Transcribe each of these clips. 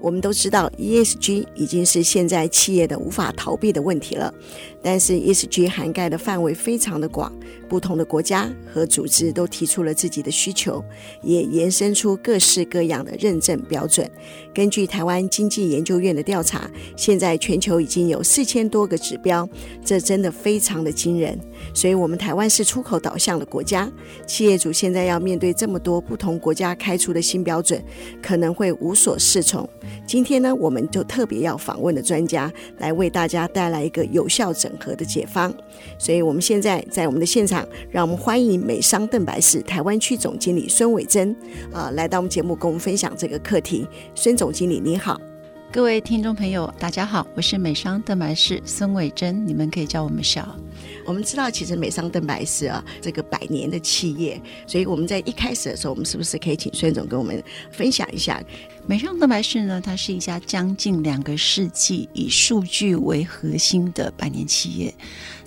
我们都知道，ESG 已经是现在企业的无法逃避的问题了。但是 ESG 涵盖的范围非常的广，不同的国家和组织都提出了自己的需求，也延伸出各式各样的认证标准。根据台湾经济研究院的调查，现在全球已经有四千多个指标，这真的非常的惊人。所以，我们台湾是出口导向的国家，企业主现在要面对这么多不同国家开出的新标准，可能会无所适从。今天呢，我们就特别要访问的专家来为大家带来一个有效整合的解方。所以，我们现在在我们的现场，让我们欢迎美商邓白氏台湾区总经理孙伟珍啊，来到我们节目跟我们分享这个课题。孙总经理，你好。各位听众朋友，大家好，我是美商邓白氏孙伟珍，你们可以叫我们小。我们知道，其实美商邓白氏啊，这个百年的企业，所以我们在一开始的时候，我们是不是可以请孙总跟我们分享一下？美商蛋白氏呢，它是一家将近两个世纪以数据为核心的百年企业。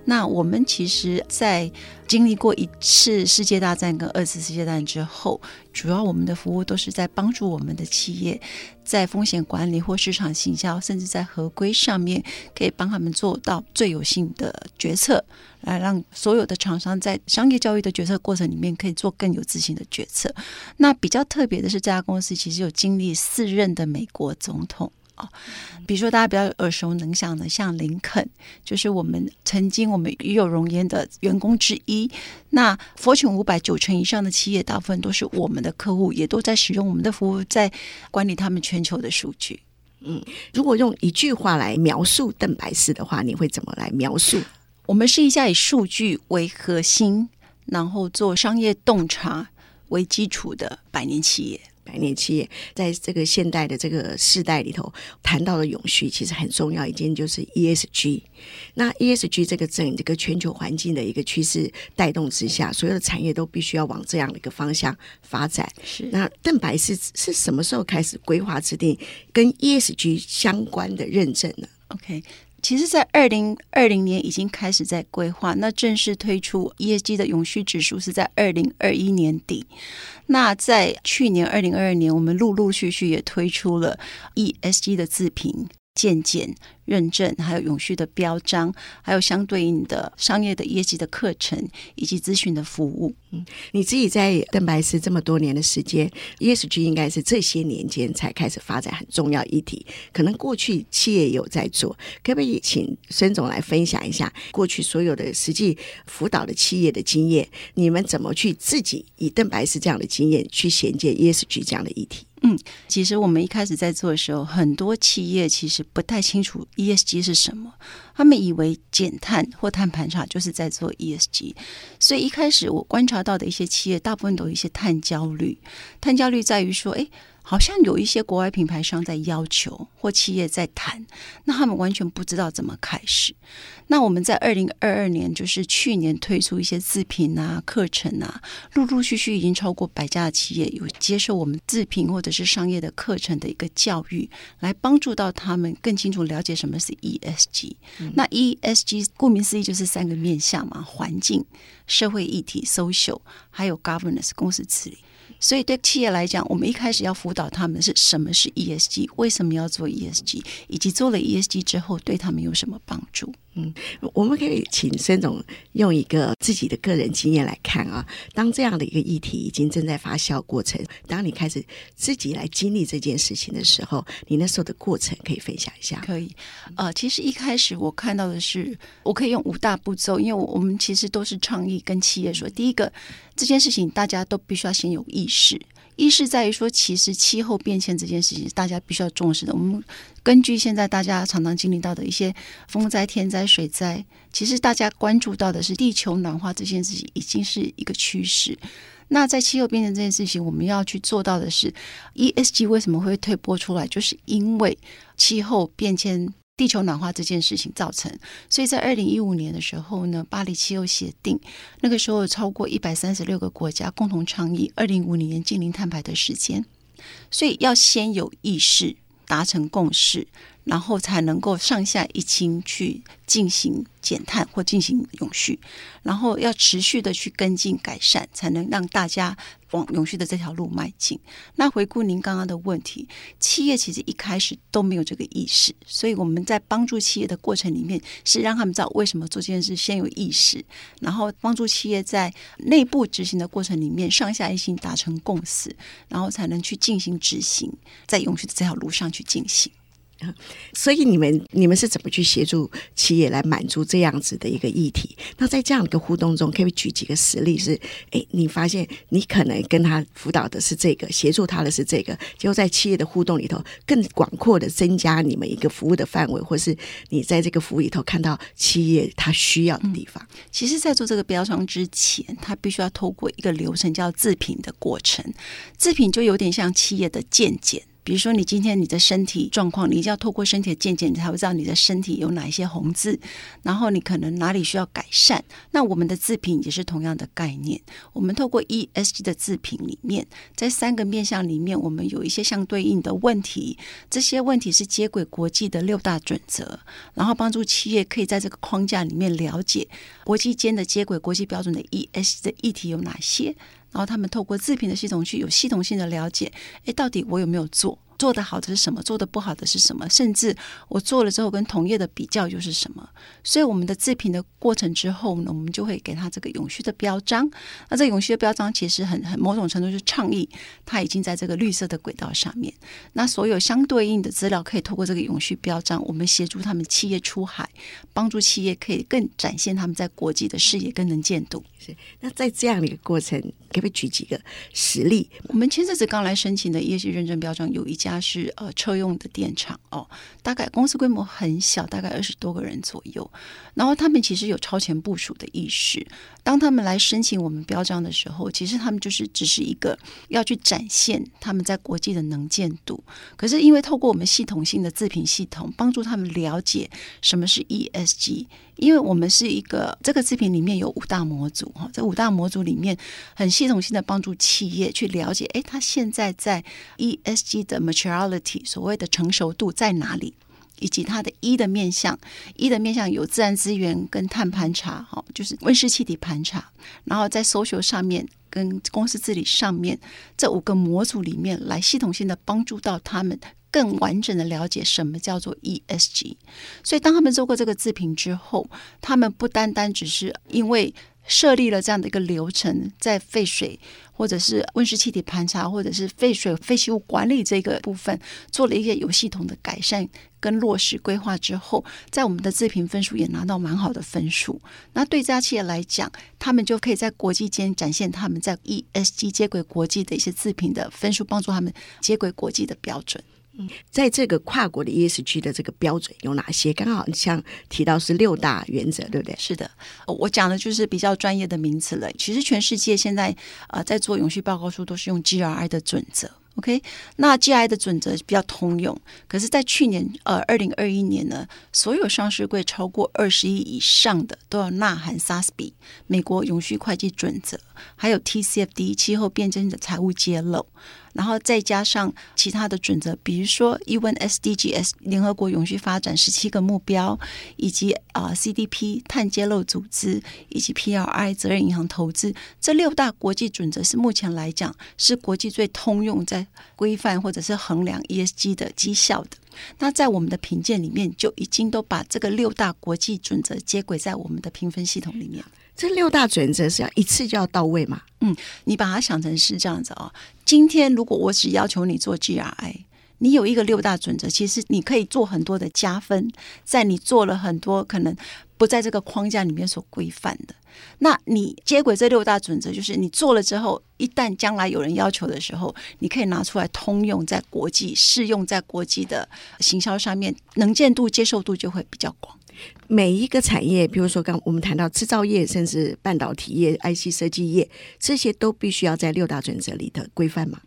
那我们其实，在经历过一次世界大战跟二次世界大战之后，主要我们的服务都是在帮助我们的企业在风险管理或市场行销，甚至在合规上面，可以帮他们做到最有性的决策，来让所有的厂商在商业教育的决策过程里面，可以做更有自信的决策。那比较特别的是，这家公司其实有经历四任的美国总统。比如说大家比较耳熟能详的，像林肯，就是我们曾经我们与有荣焉的员工之一。那 Fortune 五百九成以上的企业，大部分都是我们的客户，也都在使用我们的服务，在管理他们全球的数据。嗯，如果用一句话来描述邓白氏的话，你会怎么来描述？我们是一家以数据为核心，然后做商业洞察为基础的百年企业。百年企业在这个现代的这个世代里头谈到的永续，其实很重要一件就是 ESG。那 ESG 这个整这个全球环境的一个趋势带动之下，所有的产业都必须要往这样的一个方向发展。是。那邓白氏是什么时候开始规划制定跟 ESG 相关的认证呢？OK。其实，在二零二零年已经开始在规划，那正式推出 ESG 的永续指数是在二零二一年底。那在去年二零二二年，我们陆陆续续也推出了 ESG 的自评渐渐。认证，还有永续的标章，还有相对应的商业的业绩的课程以及咨询的服务。嗯，你自己在邓白氏这么多年的时间，ESG 应该是这些年间才开始发展很重要议题。可能过去企业有在做，可不可以请孙总来分享一下过去所有的实际辅导的企业的经验？你们怎么去自己以邓白氏这样的经验去衔接 ESG 这样的议题？嗯，其实我们一开始在做的时候，很多企业其实不太清楚 ESG 是什么，他们以为减碳或碳盘查就是在做 ESG，所以一开始我观察到的一些企业，大部分都有一些碳焦虑。碳焦虑在于说，哎。好像有一些国外品牌商在要求，或企业在谈，那他们完全不知道怎么开始。那我们在二零二二年，就是去年推出一些自评啊、课程啊，陆陆续续已经超过百家的企业有接受我们自评或者是商业的课程的一个教育，来帮助到他们更清楚了解什么是 ESG。嗯。那 ESG 顾名思义就是三个面向嘛：环境、社会议题 （social） 还有 governance 公司治理。所以，对企业来讲，我们一开始要辅导他们是什么是 ESG，为什么要做 ESG，以及做了 ESG 之后对他们有什么帮助。嗯，我们可以请孙总用一个自己的个人经验来看啊。当这样的一个议题已经正在发酵过程，当你开始自己来经历这件事情的时候，你那时候的过程可以分享一下？可以。呃，其实一开始我看到的是，我可以用五大步骤，因为我们其实都是倡议跟企业说，第一个，这件事情大家都必须要先有意识。意识在于说，其实气候变迁这件事情大家必须要重视的。我们根据现在大家常常经历到的一些风灾、天灾、水灾，其实大家关注到的是地球暖化这件事情已经是一个趋势。那在气候变迁这件事情，我们要去做到的是，ESG 为什么会推波出来，就是因为气候变迁、地球暖化这件事情造成。所以在二零一五年的时候呢，巴黎气候协定那个时候超过一百三十六个国家共同倡议二零五零年净零碳排的时间。所以要先有意识，达成共识。然后才能够上下一心去进行减碳或进行永续，然后要持续的去跟进改善，才能让大家往永续的这条路迈进。那回顾您刚刚的问题，企业其实一开始都没有这个意识，所以我们在帮助企业的过程里面，是让他们知道为什么做这件事，先有意识，然后帮助企业在内部执行的过程里面，上下一心达成共识，然后才能去进行执行，在永续的这条路上去进行。所以你们你们是怎么去协助企业来满足这样子的一个议题？那在这样的一个互动中，可以举几个实例是？是哎，你发现你可能跟他辅导的是这个，协助他的是这个，结果在企业的互动里头，更广阔的增加你们一个服务的范围，或是你在这个服务里头看到企业他需要的地方。其实，在做这个标章之前，他必须要透过一个流程叫自评的过程，自评就有点像企业的健检。比如说，你今天你的身体状况，你一定要透过身体的健检，你才会知道你的身体有哪一些红字，然后你可能哪里需要改善。那我们的自评也是同样的概念。我们透过 ESG 的自评里面，在三个面向里面，我们有一些相对应的问题，这些问题是接轨国际的六大准则，然后帮助企业可以在这个框架里面了解国际间的接轨国际标准的 ESG 的议题有哪些。然后他们透过自评的系统去有系统性的了解，诶，到底我有没有做？做得好的是什么？做得不好的是什么？甚至我做了之后跟同业的比较又是什么？所以我们的自评的过程之后呢，我们就会给他这个永续的标章。那这个永续的标章其实很很某种程度是倡议，它已经在这个绿色的轨道上面。那所有相对应的资料可以透过这个永续标章，我们协助他们企业出海，帮助企业可以更展现他们在国际的视野跟能见度。是。那在这样的一个过程，可不可以举几个实例？我们前阵子刚来申请的业绩认证标章有一家。是呃车用的电厂哦，大概公司规模很小，大概二十多个人左右。然后他们其实有超前部署的意识。当他们来申请我们标章的时候，其实他们就是只是一个要去展现他们在国际的能见度。可是因为透过我们系统性的自评系统，帮助他们了解什么是 ESG。因为我们是一个这个视频里面有五大模组哈，这五大模组里面很系统性的帮助企业去了解，哎，他现在在 ESG 的 maturity 所谓的成熟度在哪里，以及它的 E 的面向，E 的面向有自然资源跟碳盘查哈，就是温室气体盘查，然后在 social 上面跟公司治理上面这五个模组里面来系统性的帮助到他们。更完整的了解什么叫做 ESG，所以当他们做过这个自评之后，他们不单单只是因为设立了这样的一个流程，在废水或者是温室气体盘查或者是废水废弃物管理这个部分做了一个有系统的改善跟落实规划之后，在我们的自评分数也拿到蛮好的分数。那对这家企业来讲，他们就可以在国际间展现他们在 ESG 接轨国际的一些自评的分数，帮助他们接轨国际的标准。嗯，在这个跨国的 ESG 的这个标准有哪些？刚好像提到是六大原则，对不对？是的，我讲的就是比较专业的名词了。其实全世界现在呃在做永续报告书都是用 GRI 的准则。OK，那 GRI 的准则比较通用。可是，在去年呃二零二一年呢，所有上市柜超过二十亿以上的都要纳含 SASB 美国永续会计准则，还有 TCFD 气候变迁的财务揭露。然后再加上其他的准则，比如说 UN SDGs 联合国永续发展十七个目标，以及啊、呃、CDP 碳揭露组织，以及 PRI 责任银行投资这六大国际准则，是目前来讲是国际最通用在规范或者是衡量 ESG 的绩效的。那在我们的评鉴里面，就已经都把这个六大国际准则接轨在我们的评分系统里面。这六大准则是要一次就要到位嘛？嗯，你把它想成是这样子啊、哦。今天如果我只要求你做 GRI，你有一个六大准则，其实你可以做很多的加分，在你做了很多可能不在这个框架里面所规范的。那你接轨这六大准则，就是你做了之后，一旦将来有人要求的时候，你可以拿出来通用在国际，适用在国际的行销上面，能见度、接受度就会比较广。每一个产业，比如说刚我们谈到制造业，甚至半导体业、IC 设计业，这些都必须要在六大准则里的规范嘛？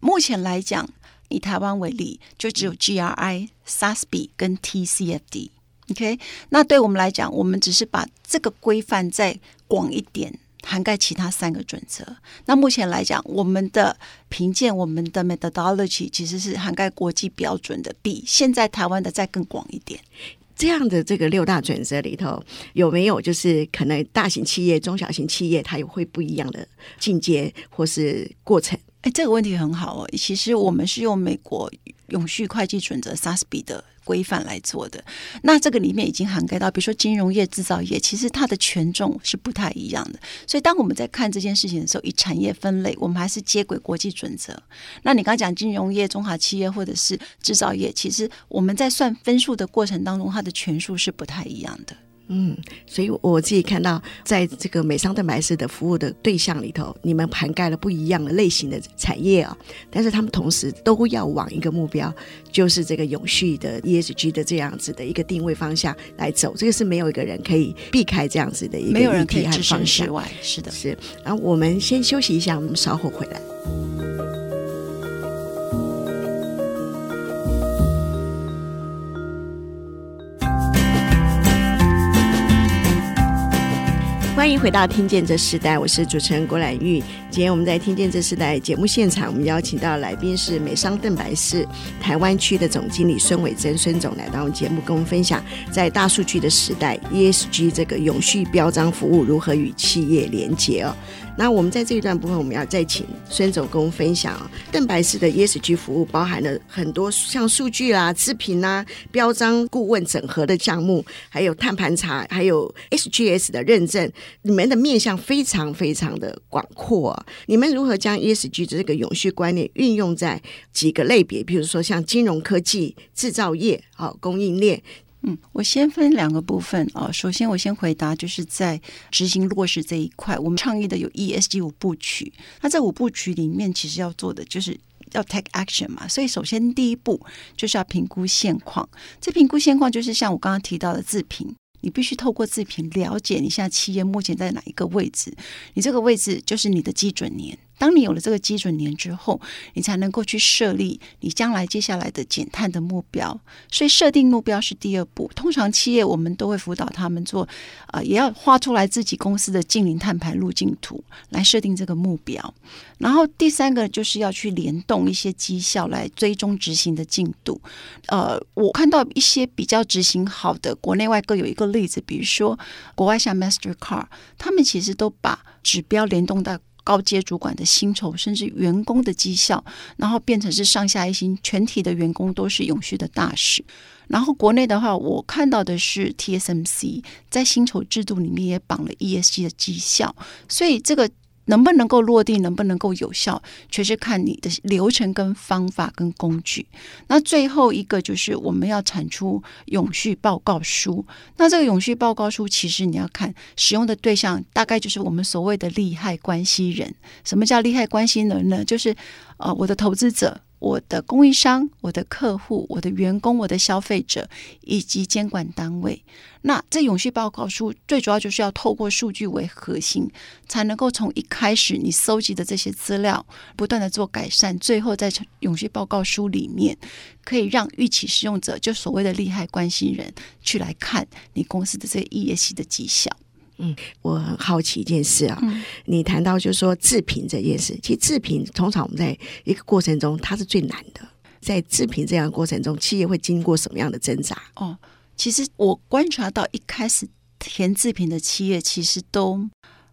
目前来讲，以台湾为例，就只有 GRI、SASB 跟 TCFD。OK，那对我们来讲，我们只是把这个规范再广一点，涵盖其他三个准则。那目前来讲，我们的评鉴、我们的 methodology 其实是涵盖国际标准的，比现在台湾的再更广一点。这样的这个六大准则里头，有没有就是可能大型企业、中小型企业，它有会不一样的进阶或是过程？哎，这个问题很好哦。其实我们是用美国永续会计准则 SASB 的规范来做的。那这个里面已经涵盖到，比如说金融业、制造业，其实它的权重是不太一样的。所以当我们在看这件事情的时候，以产业分类，我们还是接轨国际准则。那你刚刚讲金融业、中华企业或者是制造业，其实我们在算分数的过程当中，它的权数是不太一样的。嗯，所以我自己看到，在这个美商蛋白氏的服务的对象里头，你们涵盖了不一样的类型的产业啊，但是他们同时都要往一个目标，就是这个永续的 ESG 的这样子的一个定位方向来走。这个是没有一个人可以避开这样子的一个议题和方向。是的，是。然后我们先休息一下，我们稍后回来。欢迎回到《听见这时代》，我是主持人郭兰玉。今天我们在《听见这时代》节目现场，我们邀请到来宾是美商邓白氏台湾区的总经理孙伟珍孙总来到我们节目，跟我们分享在大数据的时代，ESG 这个永续标章服务如何与企业连接哦。那我们在这一段部分，我们要再请孙总跟我们分享邓白氏的 ESG 服务包含了很多像数据啦、制品啦、标章顾问整合的项目，还有碳盘查，还有 SGS 的认证，你们的面向非常非常的广阔。你们如何将 ESG 的这个永续观念运用在几个类别，比如说像金融科技、制造业、好供应链？嗯，我先分两个部分啊。首先，我先回答，就是在执行落实这一块，我们倡议的有 ESG 五部曲。那这五部曲里面，其实要做的就是要 take action 嘛。所以，首先第一步就是要评估现况。这评估现况，就是像我刚刚提到的自评，你必须透过自评了解你现在企业目前在哪一个位置。你这个位置就是你的基准年。当你有了这个基准年之后，你才能够去设立你将来接下来的减碳的目标。所以设定目标是第二步。通常企业我们都会辅导他们做，呃，也要画出来自己公司的净零碳排路径图来设定这个目标。然后第三个就是要去联动一些绩效来追踪执行的进度。呃，我看到一些比较执行好的，国内外各有一个例子，比如说国外像 Mastercard，他们其实都把指标联动到。高阶主管的薪酬，甚至员工的绩效，然后变成是上下一心，全体的员工都是永续的大使。然后国内的话，我看到的是 TSMC 在薪酬制度里面也绑了 ESG 的绩效，所以这个。能不能够落地，能不能够有效，全是看你的流程跟方法跟工具。那最后一个就是我们要产出永续报告书。那这个永续报告书，其实你要看使用的对象，大概就是我们所谓的利害关系人。什么叫利害关系人呢？就是呃，我的投资者。我的供应商、我的客户、我的员工、我的消费者以及监管单位，那这永续报告书最主要就是要透过数据为核心，才能够从一开始你搜集的这些资料，不断的做改善，最后在永续报告书里面，可以让预期使用者，就所谓的利害关系人，去来看你公司的这个 E S 的绩效。嗯，我很好奇一件事啊，嗯、你谈到就是说制品这件事，其实制品通常我们在一个过程中，它是最难的。在制品这样的过程中，企业会经过什么样的挣扎？哦，其实我观察到一开始填制品的企业，其实都。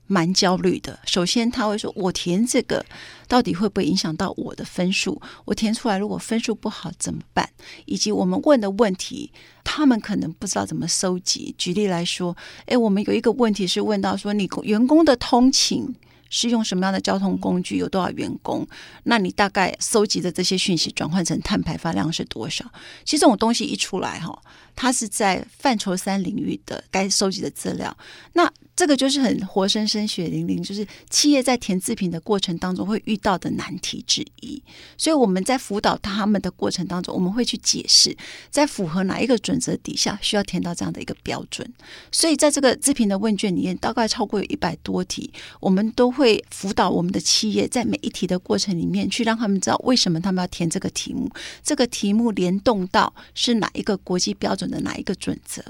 蛮焦虑的。首先，他会说：“我填这个到底会不会影响到我的分数？我填出来如果分数不好怎么办？以及我们问的问题，他们可能不知道怎么收集。举例来说，诶，我们有一个问题是问到说，你员工的通勤。”是用什么样的交通工具？有多少员工？那你大概收集的这些讯息转换成碳排放量是多少？其实这种东西一出来哈，它是在范畴三领域的该收集的资料。那这个就是很活生生、血淋淋，就是企业在填自评的过程当中会遇到的难题之一。所以我们在辅导他们的过程当中，我们会去解释，在符合哪一个准则底下需要填到这样的一个标准。所以在这个自评的问卷里面，大概超过有一百多题，我们都会辅导我们的企业在每一题的过程里面去让他们知道为什么他们要填这个题目，这个题目联动到是哪一个国际标准的哪一个准则。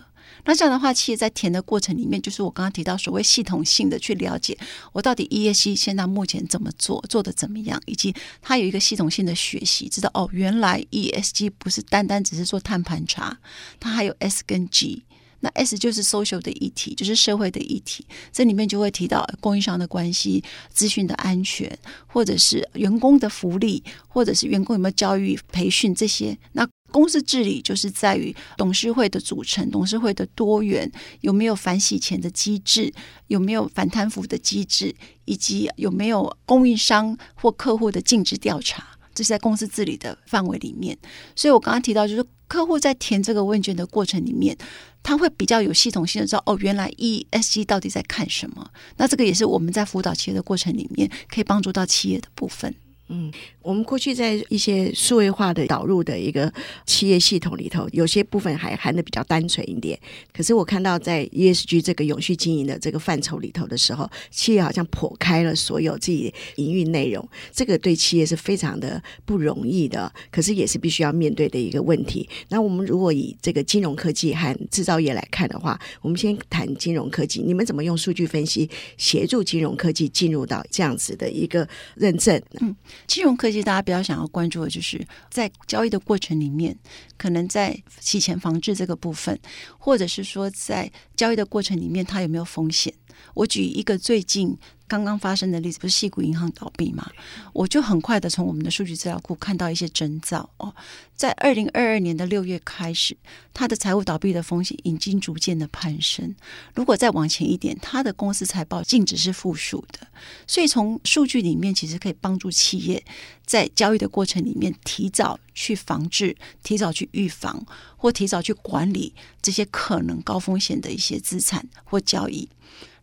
那这样的话，其实在填的过程里面，就是我刚刚提到所谓系统性的去了解，我到底 ESG 现在目前怎么做，做的怎么样，以及它有一个系统性的学习，知道哦，原来 ESG 不是单单只是做碳盘查，它还有 S 跟 G。那 S 就是 social 的议题，就是社会的议题，这里面就会提到供应商的关系、资讯的安全，或者是员工的福利，或者是员工有没有教育培训这些。那公司治理就是在于董事会的组成、董事会的多元，有没有反洗钱的机制，有没有反贪腐的机制，以及有没有供应商或客户的尽职调查，这是在公司治理的范围里面。所以我刚刚提到，就是客户在填这个问卷的过程里面，他会比较有系统性的知道，哦，原来 ESG 到底在看什么。那这个也是我们在辅导企业的过程里面，可以帮助到企业的部分。嗯，我们过去在一些数位化的导入的一个企业系统里头，有些部分还含的比较单纯一点。可是我看到在 ESG 这个永续经营的这个范畴里头的时候，企业好像破开了所有自己营运内容，这个对企业是非常的不容易的，可是也是必须要面对的一个问题。那我们如果以这个金融科技和制造业来看的话，我们先谈金融科技，你们怎么用数据分析协助金融科技进入到这样子的一个认证？嗯。金融科技，大家比较想要关注的就是在交易的过程里面，可能在洗钱防治这个部分，或者是说在交易的过程里面，它有没有风险？我举一个最近。刚刚发生的例子不是矽谷银行倒闭吗？我就很快的从我们的数据资料库看到一些征兆哦，在二零二二年的六月开始，它的财务倒闭的风险已经逐渐的攀升。如果再往前一点，它的公司财报净值是负数的。所以从数据里面，其实可以帮助企业在交易的过程里面提早去防治、提早去预防或提早去管理这些可能高风险的一些资产或交易。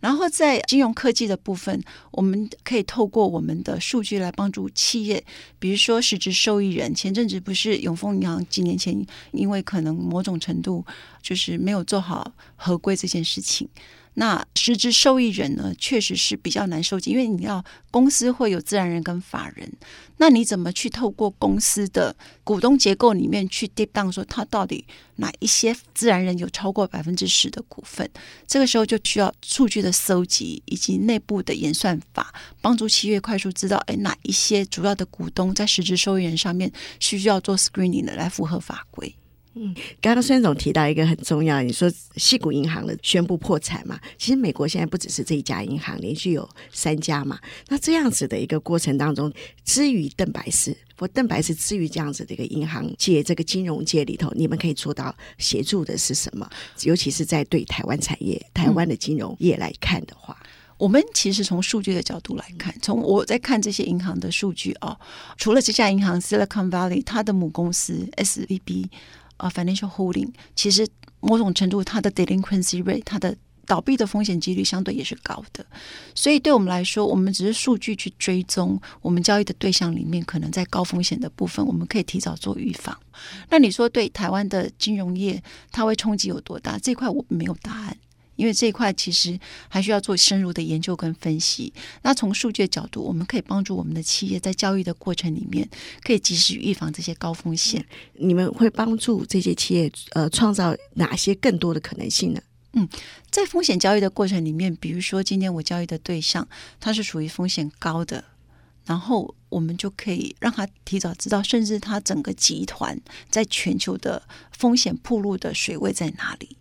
然后在金融科技的部分，我们可以透过我们的数据来帮助企业，比如说实质受益人。前阵子不是永丰银行几年前因为可能某种程度就是没有做好合规这件事情。那实质受益人呢，确实是比较难收集，因为你要公司会有自然人跟法人，那你怎么去透过公司的股东结构里面去 deep down 说他到底哪一些自然人有超过百分之十的股份？这个时候就需要数据的搜集以及内部的演算法，帮助企业快速知道，哎，哪一些主要的股东在实质受益人上面是需要做 screening 的来符合法规。嗯，刚刚孙总提到一个很重要，你说西谷银行的宣布破产嘛？其实美国现在不只是这一家银行，连续有三家嘛。那这样子的一个过程当中，至于邓白氏或邓白氏至于这样子的一个银行界、这个金融界里头，你们可以做到协助的是什么？尤其是在对台湾产业、台湾的金融业来看的话，嗯、我们其实从数据的角度来看，从我在看这些银行的数据啊，除了这家银行 Silicon Valley，它的母公司 SVB。啊，financial holding 其实某种程度，它的 delinquency rate，它的倒闭的风险几率相对也是高的。所以对我们来说，我们只是数据去追踪我们交易的对象里面，可能在高风险的部分，我们可以提早做预防。那你说对台湾的金融业，它会冲击有多大？这块我没有答案。因为这一块其实还需要做深入的研究跟分析。那从数据的角度，我们可以帮助我们的企业在交易的过程里面，可以及时预防这些高风险。你们会帮助这些企业呃创造哪些更多的可能性呢？嗯，在风险交易的过程里面，比如说今天我交易的对象它是属于风险高的，然后我们就可以让他提早知道，甚至他整个集团在全球的风险铺路的水位在哪里。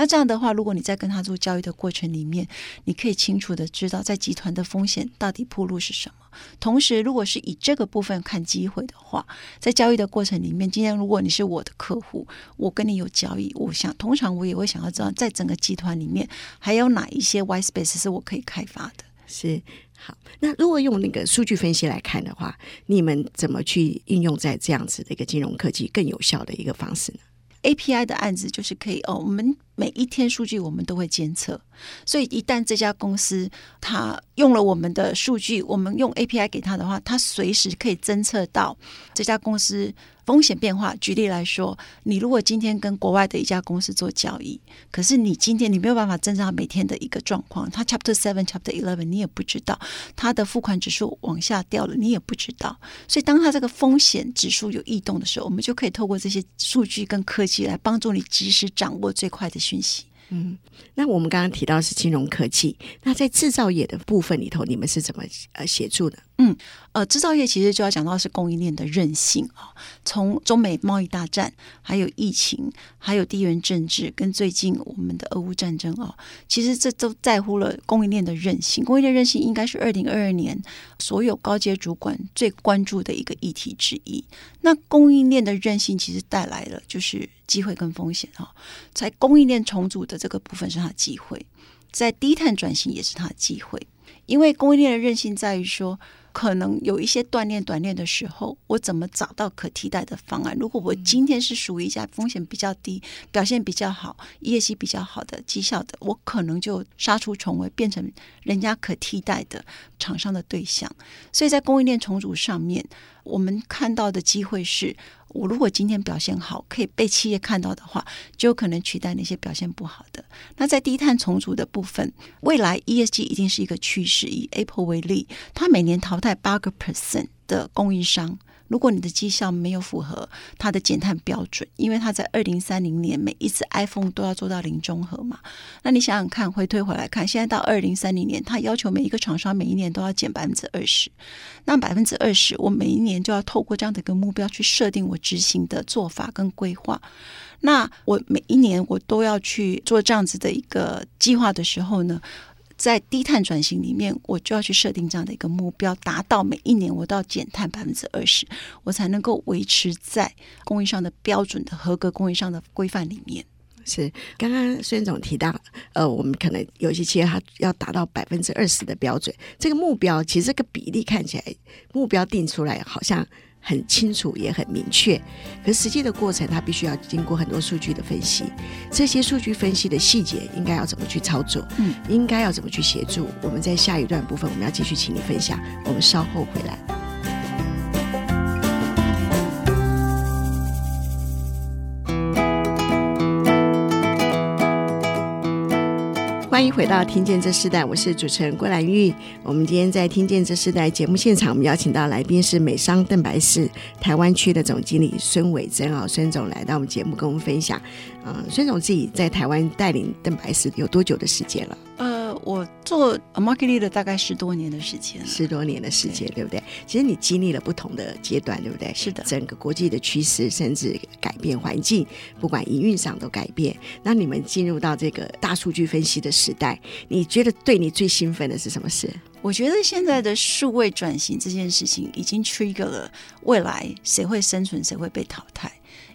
那这样的话，如果你在跟他做交易的过程里面，你可以清楚的知道在集团的风险到底铺路是什么。同时，如果是以这个部分看机会的话，在交易的过程里面，今天如果你是我的客户，我跟你有交易，我想通常我也会想要知道，在整个集团里面还有哪一些 white space 是我可以开发的。是好，那如果用那个数据分析来看的话，你们怎么去应用在这样子的一个金融科技更有效的一个方式呢？API 的案子就是可以哦，我们每一天数据我们都会监测，所以一旦这家公司它用了我们的数据，我们用 API 给他的话，它随时可以侦测到这家公司风险变化。举例来说，你如果今天跟国外的一家公司做交易，可是你今天你没有办法侦测到每天的一个状况，它 Chapter Seven、Chapter Eleven 你也不知道，它的付款指数往下掉了你也不知道。所以当它这个风险指数有异动的时候，我们就可以透过这些数据跟科技来帮助你及时掌握最快的讯息。嗯，那我们刚刚提到是金融科技，那在制造业的部分里头，你们是怎么呃协助的？嗯，呃，制造业其实就要讲到是供应链的韧性啊。从中美贸易大战，还有疫情，还有地缘政治，跟最近我们的俄乌战争啊，其实这都在乎了供应链的韧性。供应链韧性应该是二零二二年所有高阶主管最关注的一个议题之一。那供应链的韧性其实带来了就是机会跟风险啊。在供应链重组的这个部分是它的机会，在低碳转型也是它的机会，因为供应链的韧性在于说。可能有一些锻炼锻炼的时候，我怎么找到可替代的方案？如果我今天是属于一家风险比较低、表现比较好、业绩比较好的绩效的，我可能就杀出重围，变成人家可替代的厂商的对象。所以在供应链重组上面，我们看到的机会是。我如果今天表现好，可以被企业看到的话，就有可能取代那些表现不好的。那在低碳重组的部分，未来 ESG 一定是一个趋势。以 Apple 为例，它每年淘汰八个 percent 的供应商。如果你的绩效没有符合它的减碳标准，因为它在二零三零年每一次 iPhone 都要做到零中和嘛，那你想想看，回推回来看，现在到二零三零年，它要求每一个厂商每一年都要减百分之二十，那百分之二十，我每一年就要透过这样的一个目标去设定我执行的做法跟规划，那我每一年我都要去做这样子的一个计划的时候呢，在低碳转型里面，我就要去设定这样的一个目标，达到每一年我都要减碳百分之二十，我才能够维持在供应商的标准的合格供应商的规范里面。是刚刚孙总提到，呃，我们可能有些企业它要达到百分之二十的标准，这个目标其实这个比例看起来目标定出来好像。很清楚，也很明确，可实际的过程，它必须要经过很多数据的分析。这些数据分析的细节，应该要怎么去操作？嗯，应该要怎么去协助？我们在下一段部分，我们要继续请你分享。我们稍后回来。欢迎回到《听见这世代》，我是主持人郭兰玉。我们今天在《听见这世代》节目现场，我们邀请到来宾是美商邓白氏台湾区的总经理孙伟珍啊，孙总来到我们节目跟我们分享。嗯，孙总自己在台湾带领邓白氏有多久的时间了？呃，我做 market leader 大概十多年的时间，十多年的时间，对，对不对？其实你经历了不同的阶段，对不对？是的，整个国际的趋势甚至改变环境，不管营运上都改变。那你们进入到这个大数据分析的时代，你觉得对你最兴奋的是什么事？我觉得现在的数位转型这件事情已经 trigger 了未来谁会生存，谁会被淘汰。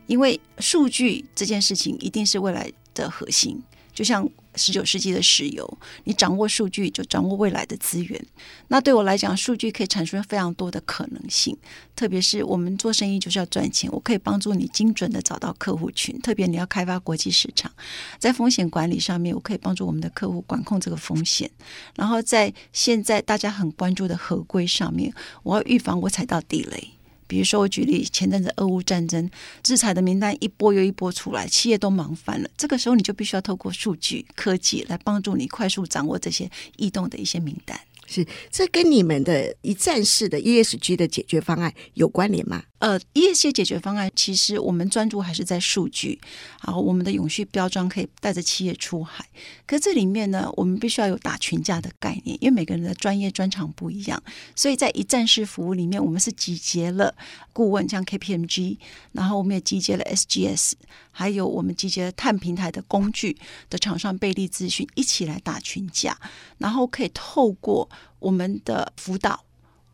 因为数据这件事情一定是未来的核心，就像十九世纪的石油，你掌握数据就掌握未来的资源。那对我来讲，数据可以产生非常多的可能性，特别是我们做生意就是要赚钱，我可以帮助你精准的找到客户群，特别你要开发国际市场，在风险管理上面，我可以帮助我们的客户管控这个风险。然后在现在大家很关注的合规上面，我要预防我踩到地雷。比如说，我举例，前阵子俄乌战争制裁的名单一波又一波出来，企业都忙翻了。这个时候，你就必须要透过数据科技来帮助你快速掌握这些异动的一些名单。是，这跟你们的一站式的 ESG 的解决方案有关联吗？呃，ESG 解决方案其实我们专注还是在数据，然后我们的永续标章可以带着企业出海。可这里面呢，我们必须要有打群架的概念，因为每个人的专业专长不一样，所以在一站式服务里面，我们是集结了顾问，像 KPMG，然后我们也集结了 SGS，还有我们集结了碳平台的工具的厂商贝利资讯，一起来打群架，然后可以透过我们的辅导。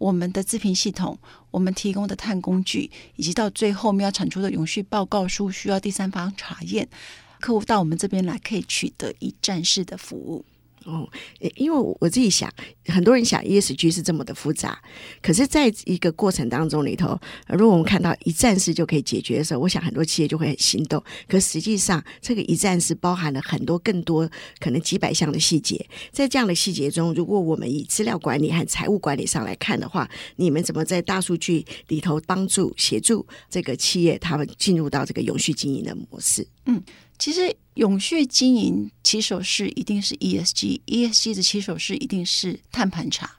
我们的自评系统，我们提供的碳工具，以及到最后我们要产出的永续报告书，需要第三方查验，客户到我们这边来可以取得一站式的服务。哦，因为我自己想，很多人想 ESG 是这么的复杂，可是在一个过程当中里头，如果我们看到一站式就可以解决的时候，我想很多企业就会很心动。可实际上，这个一站式包含了很多更多可能几百项的细节，在这样的细节中，如果我们以资料管理和财务管理上来看的话，你们怎么在大数据里头帮助协助这个企业他们进入到这个永续经营的模式？嗯。其实永续经营起手式一定是 ESG，ESG 的起手式一定是碳盘查。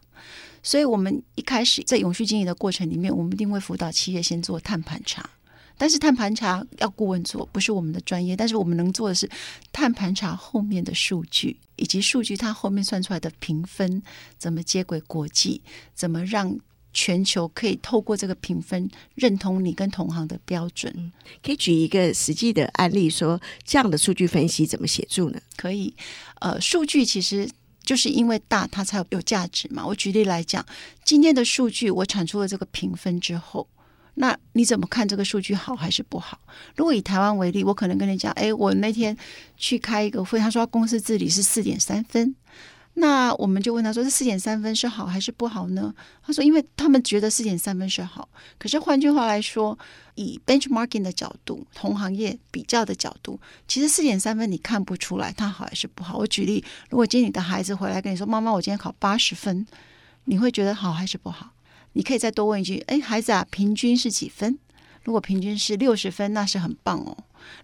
所以，我们一开始在永续经营的过程里面，我们一定会辅导企业先做碳盘查。但是，碳盘查要顾问做，不是我们的专业。但是，我们能做的是碳盘查后面的数据，以及数据它后面算出来的评分怎么接轨国际，怎么让。全球可以透过这个评分认同你跟同行的标准，可以举一个实际的案例，说这样的数据分析怎么协助呢？可以，呃，数据其实就是因为大，它才有有价值嘛。我举例来讲，今天的数据我产出了这个评分之后，那你怎么看这个数据好还是不好？如果以台湾为例，我可能跟你讲，哎，我那天去开一个会，他说他公司治理是四点三分。那我们就问他说：“这四点三分是好还是不好呢？”他说：“因为他们觉得四点三分是好，可是换句话来说，以 benchmarking 的角度，同行业比较的角度，其实四点三分你看不出来它好还是不好。我举例，如果今天你的孩子回来跟你说：‘妈妈，我今天考八十分’，你会觉得好还是不好？你可以再多问一句：‘哎，孩子啊，平均是几分？’如果平均是六十分，那是很棒哦。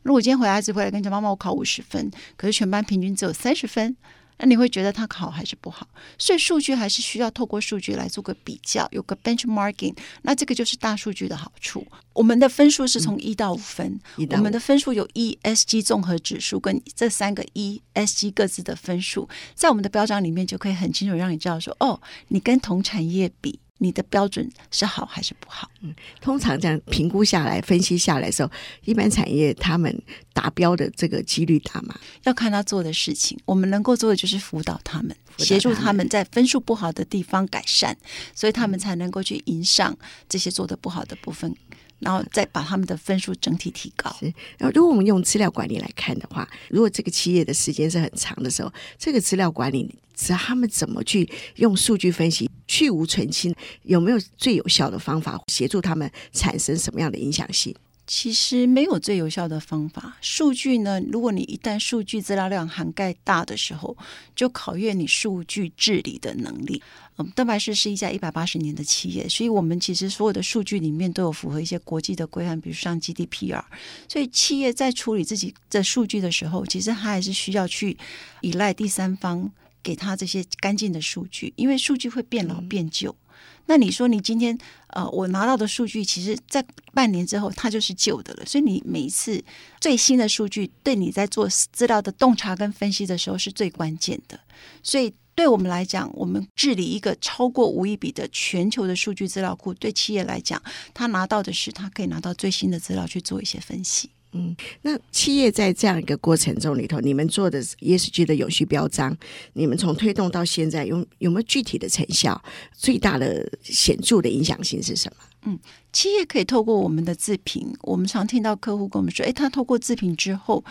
如果今天回来孩子回来跟你讲：‘妈妈，我考五十分，可是全班平均只有三十分。’”那你会觉得它好还是不好？所以数据还是需要透过数据来做个比较，有个 benchmarking。那这个就是大数据的好处。我们的分数是从一到五分，嗯、我们的分数有 ESG 综合指数跟这三个 ESG 各自的分数，在我们的标章里面就可以很清楚让你知道说，哦，你跟同产业比。你的标准是好还是不好？嗯，通常这样评估下来、分析下来的时候，一般产业他们达标的这个几率大吗？要看他做的事情。我们能够做的就是辅导他们，协助他们在分数不好的地方改善，所以他们才能够去迎上这些做的不好的部分，然后再把他们的分数整体提高。是。然后，如果我们用资料管理来看的话，如果这个企业的时间是很长的时候，这个资料管理。是他们怎么去用数据分析去芜存菁？有没有最有效的方法协助他们产生什么样的影响性？其实没有最有效的方法。数据呢，如果你一旦数据资料量涵盖大的时候，就考验你数据治理的能力。嗯，蛋白氏是一家一百八十年的企业，所以我们其实所有的数据里面都有符合一些国际的规范，比如像 GDPR。所以企业在处理自己的数据的时候，其实它还是需要去依赖第三方。给他这些干净的数据，因为数据会变老变旧。嗯、那你说你今天呃，我拿到的数据，其实在半年之后它就是旧的了。所以你每一次最新的数据，对你在做资料的洞察跟分析的时候是最关键的。所以对我们来讲，我们治理一个超过五亿笔的全球的数据资料库，对企业来讲，他拿到的是他可以拿到最新的资料去做一些分析。嗯，那企业在这样一个过程中里头，你们做的 ESG 的永续标章，你们从推动到现在有有没有具体的成效？最大的显著的影响性是什么？嗯，企业可以透过我们的自评，我们常听到客户跟我们说，诶，他透过自评之后，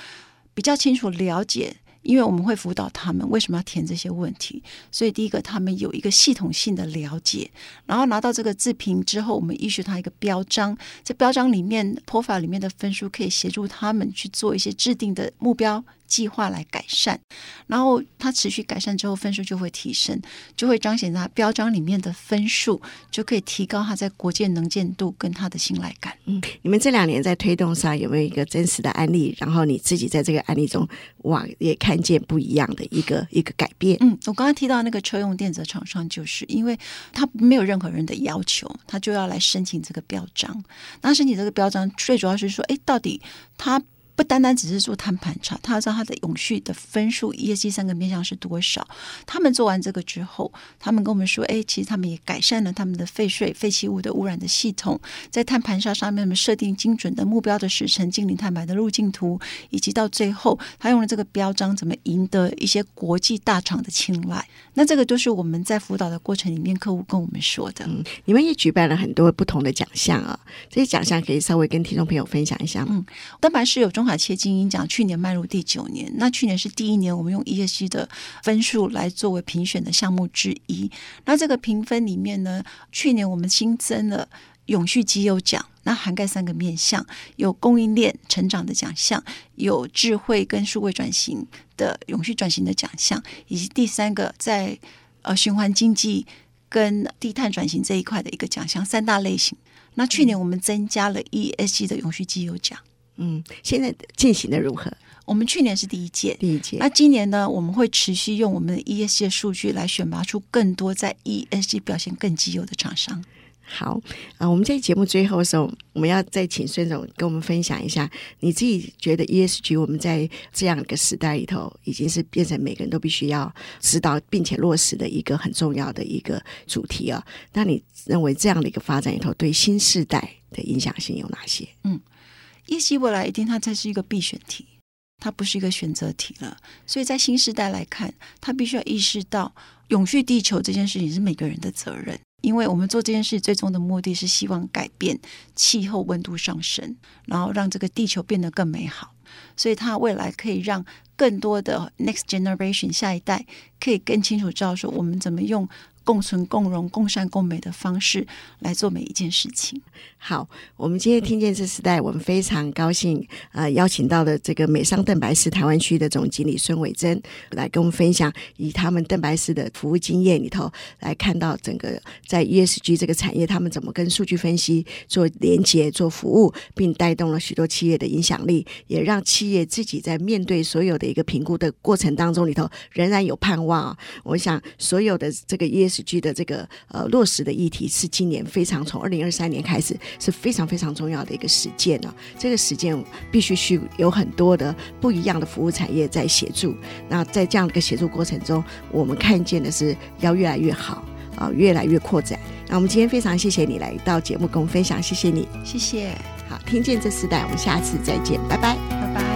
比较清楚了解。因为我们会辅导他们为什么要填这些问题，所以第一个他们有一个系统性的了解，然后拿到这个自评之后，我们 issue 他一个标章，这标章里面 profile 里面的分数可以协助他们去做一些制定的目标。计划来改善，然后它持续改善之后，分数就会提升，就会彰显它标章里面的分数，就可以提高它在国际能见度跟它的信赖感。嗯，你们这两年在推动上有没有一个真实的案例？然后你自己在这个案例中，哇，也看见不一样的一个一个改变。嗯，我刚刚提到那个车用电子厂商，就是因为他没有任何人的要求，他就要来申请这个标章。那申请这个标章，最主要是说，哎，到底他。不单单只是做碳盘查，他要知道他的永续的分数业绩三个面向是多少。他们做完这个之后，他们跟我们说：“哎，其实他们也改善了他们的废水、废弃物的污染的系统，在碳盘查上面，他们设定精准的目标的时程、精零碳排的路径图，以及到最后，他用了这个标章，怎么赢得一些国际大厂的青睐。那这个都是我们在辅导的过程里面，客户跟我们说的。嗯，你们也举办了很多不同的奖项啊，这些奖项可以稍微跟听众朋友分享一下吗？嗯，当然是有中。法企业精英奖去年迈入第九年，那去年是第一年，我们用 ESG 的分数来作为评选的项目之一。那这个评分里面呢，去年我们新增了永续绩优奖，那涵盖三个面向：有供应链成长的奖项，有智慧跟数位转型的永续转型的奖项，以及第三个在呃循环经济跟低碳转型这一块的一个奖项，三大类型。那去年我们增加了 ESG 的永续绩优奖。嗯，现在进行的如何？我们去年是第一届，第一届。那今年呢？我们会持续用我们的 ESG 的数据来选拔出更多在 ESG 表现更绩优的厂商。好啊，我们在节目最后的时候，我们要再请孙总跟我们分享一下，你自己觉得 ESG 我们在这样一个时代里头，已经是变成每个人都必须要知道并且落实的一个很重要的一个主题啊。那你认为这样的一个发展里头，对新世代的影响性有哪些？嗯。ESG 未来一定它才是一个必选题，它不是一个选择题了。所以在新时代来看，它必须要意识到永续地球这件事情是每个人的责任，因为我们做这件事最终的目的是希望改变气候温度上升，然后让这个地球变得更美好。所以它未来可以让更多的 next generation 下一代可以更清楚知道说我们怎么用。共存、共荣、共善、共美的方式来做每一件事情。好，我们今天听见这时代，我们非常高兴啊、邀请到了这个美商邓白氏台湾区的总经理孙伟珍来跟我们分享，以他们邓白氏的服务经验里头来看到整个在 ESG 这个产业，他们怎么跟数据分析做连接、做服务，并带动了许多企业的影响力，也让企业自己在面对所有的一个评估的过程当中里头，仍然有盼望！我想所有的这个 ESG。具的这个呃落实的议题是今年非常从二零二三年开始是非常非常重要的一个实践呢、哦。这个实践必须需有很多的不一样的服务产业在协助。那在这样的一个协助过程中，我们看见的是要越来越好啊、呃，越来越扩展。那我们今天非常谢谢你来到节目跟我们分享，谢谢你，谢谢。好，听见这时代，我们下次再见，拜拜拜拜。